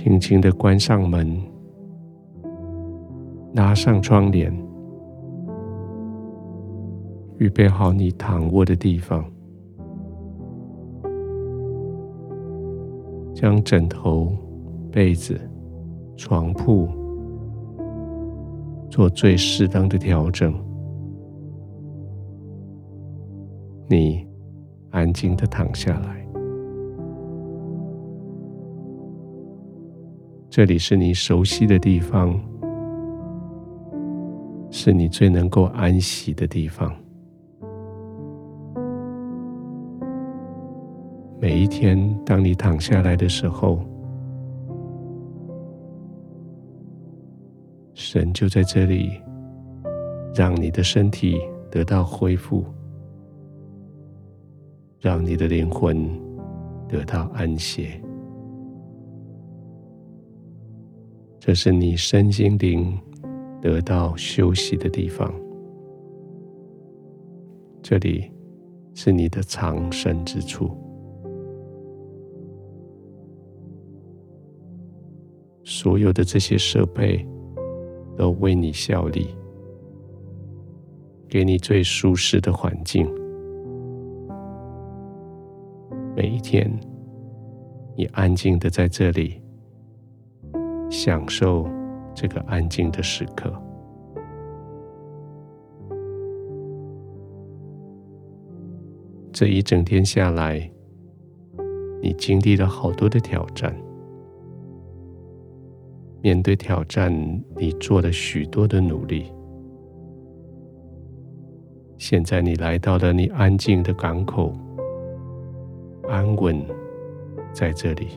轻轻的关上门，拉上窗帘，预备好你躺卧的地方，将枕头、被子、床铺做最适当的调整。你安静的躺下来。这里是你熟悉的地方，是你最能够安息的地方。每一天，当你躺下来的时候，神就在这里，让你的身体得到恢复，让你的灵魂得到安歇。这是你身心灵得到休息的地方，这里是你的藏身之处。所有的这些设备都为你效力，给你最舒适的环境。每一天，你安静的在这里。享受这个安静的时刻。这一整天下来，你经历了好多的挑战。面对挑战，你做了许多的努力。现在你来到了你安静的港口，安稳在这里。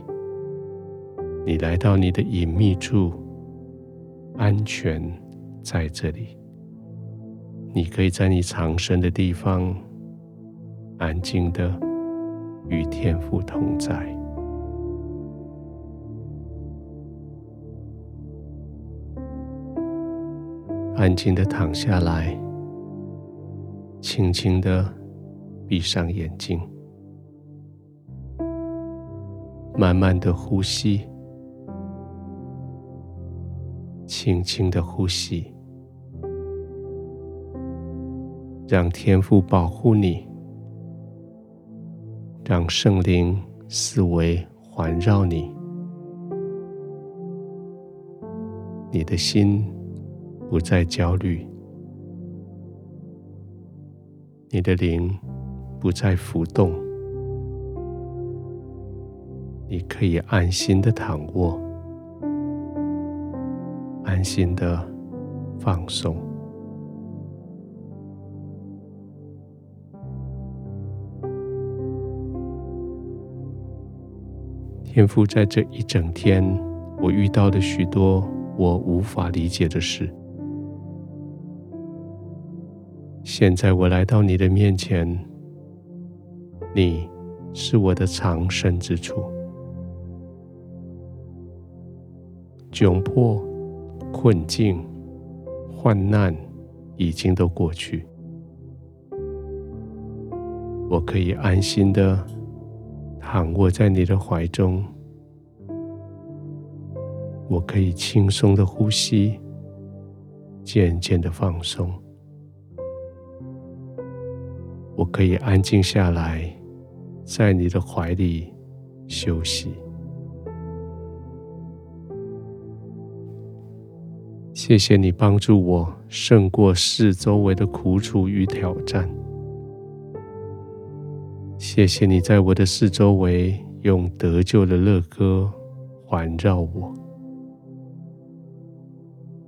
你来到你的隐秘处，安全在这里。你可以在你藏身的地方，安静的与天父同在，安静的躺下来，轻轻的闭上眼睛，慢慢的呼吸。轻轻的呼吸，让天父保护你，让圣灵四围环绕你，你的心不再焦虑，你的灵不再浮动，你可以安心的躺卧。安心的放松，天父，在这一整天，我遇到了许多我无法理解的事。现在我来到你的面前，你是我的藏身之处，窘迫。困境、患难已经都过去，我可以安心的躺卧在你的怀中，我可以轻松的呼吸，渐渐的放松，我可以安静下来，在你的怀里休息。谢谢你帮助我胜过四周围的苦楚与挑战。谢谢你在我的四周围用得救的乐歌环绕我。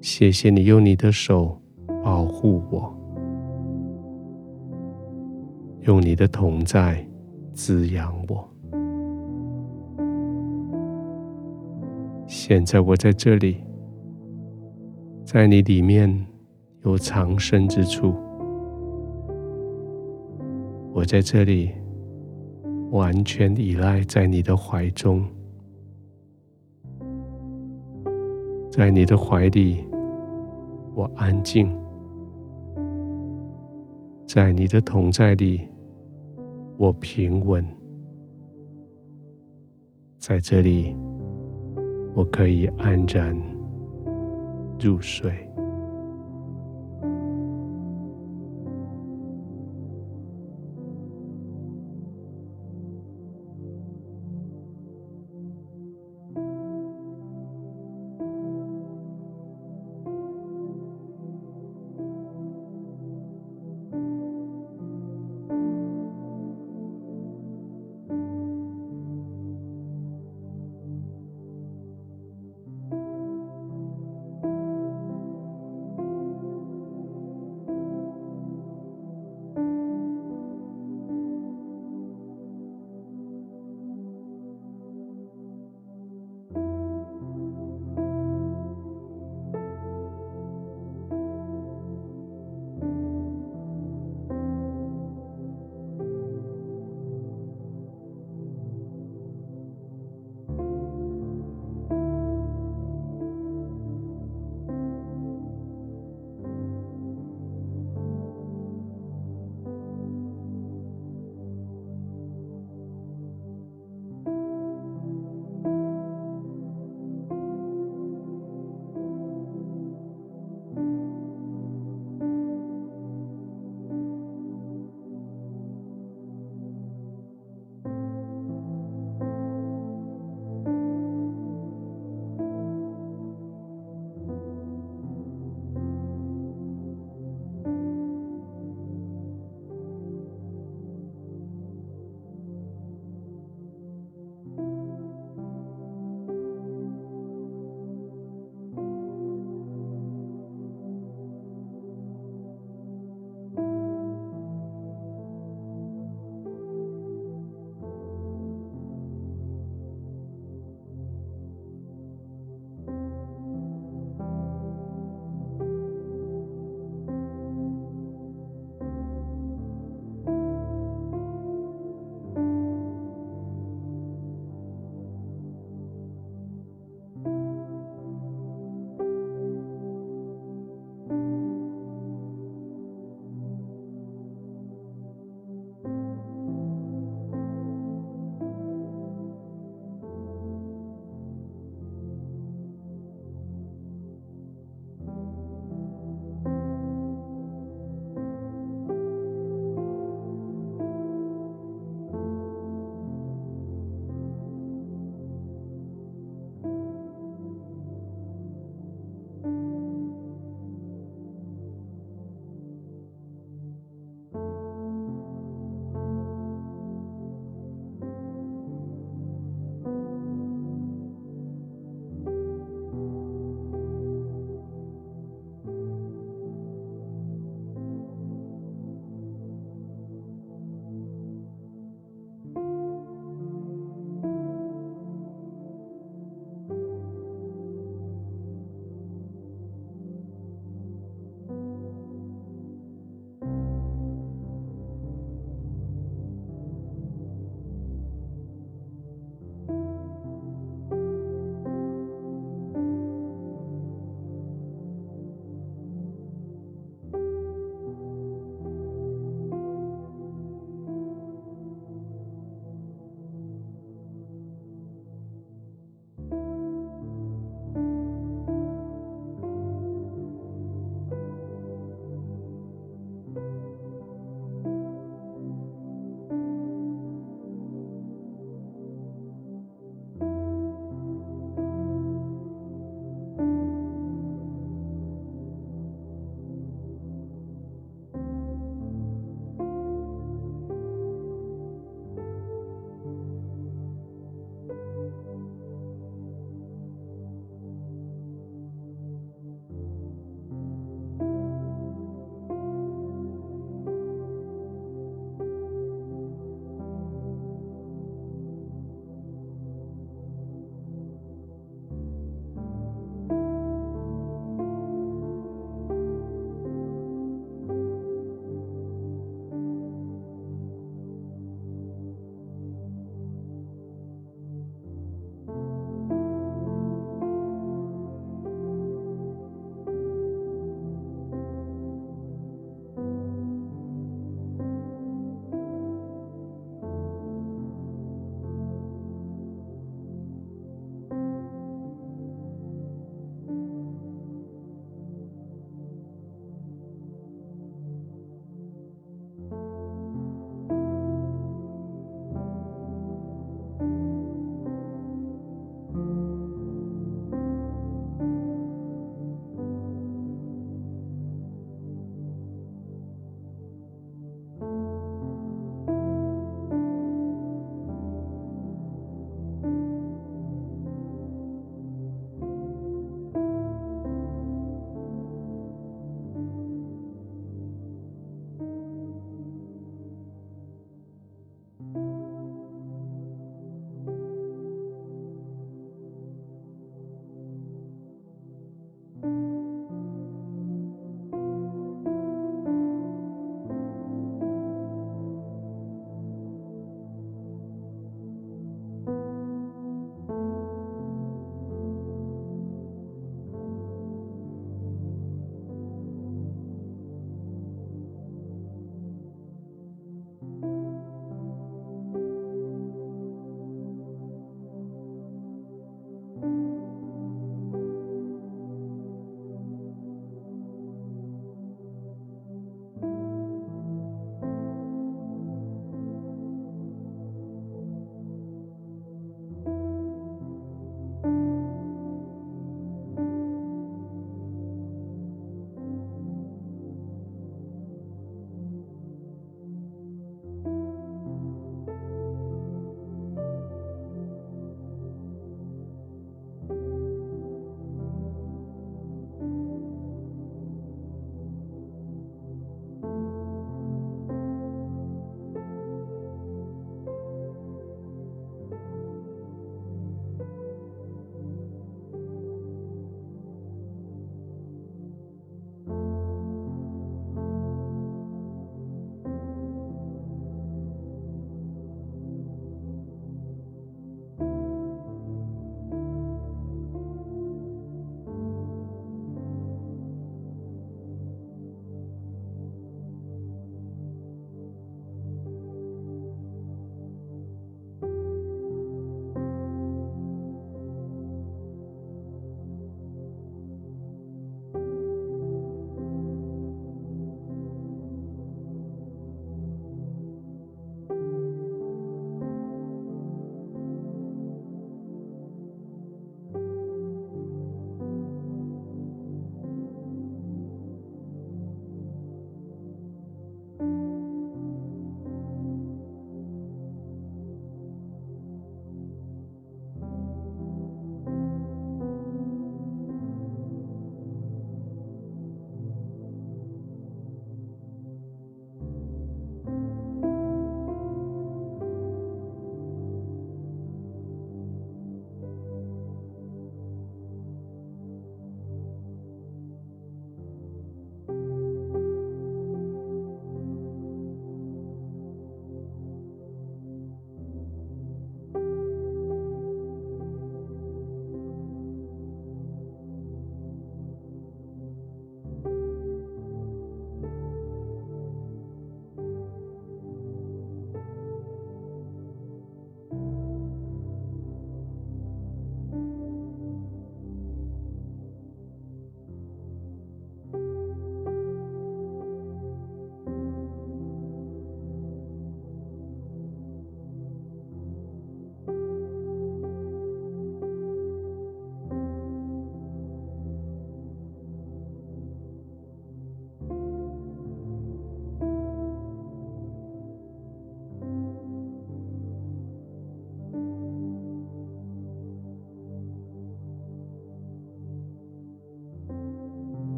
谢谢你用你的手保护我，用你的同在滋养我。现在我在这里。在你里面有藏身之处，我在这里完全依赖在你的怀中，在你的怀里我安静，在你的同在里我平稳，在这里我可以安然入睡。